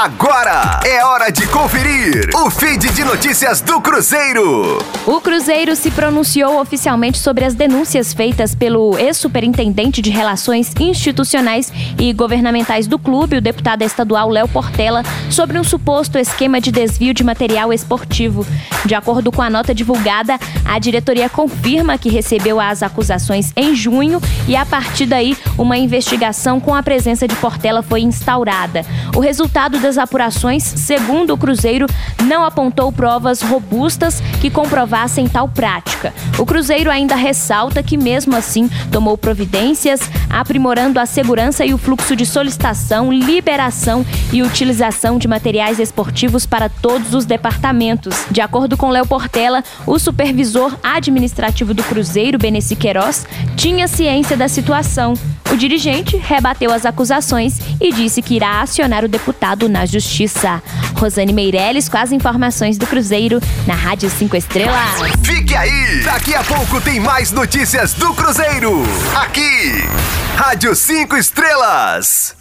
Agora é hora de conferir o feed de notícias do Cruzeiro. O Cruzeiro se pronunciou oficialmente sobre as denúncias feitas pelo ex-superintendente de Relações Institucionais e Governamentais do clube, o deputado estadual Léo Portela, sobre um suposto esquema de desvio de material esportivo. De acordo com a nota divulgada, a diretoria confirma que recebeu as acusações em junho e, a partir daí, uma investigação com a presença de Portela foi instaurada. O resultado apurações, segundo o Cruzeiro, não apontou provas robustas que comprovassem tal prática. O Cruzeiro ainda ressalta que, mesmo assim, tomou providências, aprimorando a segurança e o fluxo de solicitação, liberação e utilização de materiais esportivos para todos os departamentos. De acordo com Léo Portela, o supervisor administrativo do Cruzeiro, Beneci Queiroz, tinha ciência da situação. O dirigente rebateu as acusações e disse que irá acionar o deputado na justiça. Rosane Meirelles com as informações do Cruzeiro na Rádio 5 Estrelas. Fique aí! Daqui a pouco tem mais notícias do Cruzeiro. Aqui, Rádio 5 Estrelas.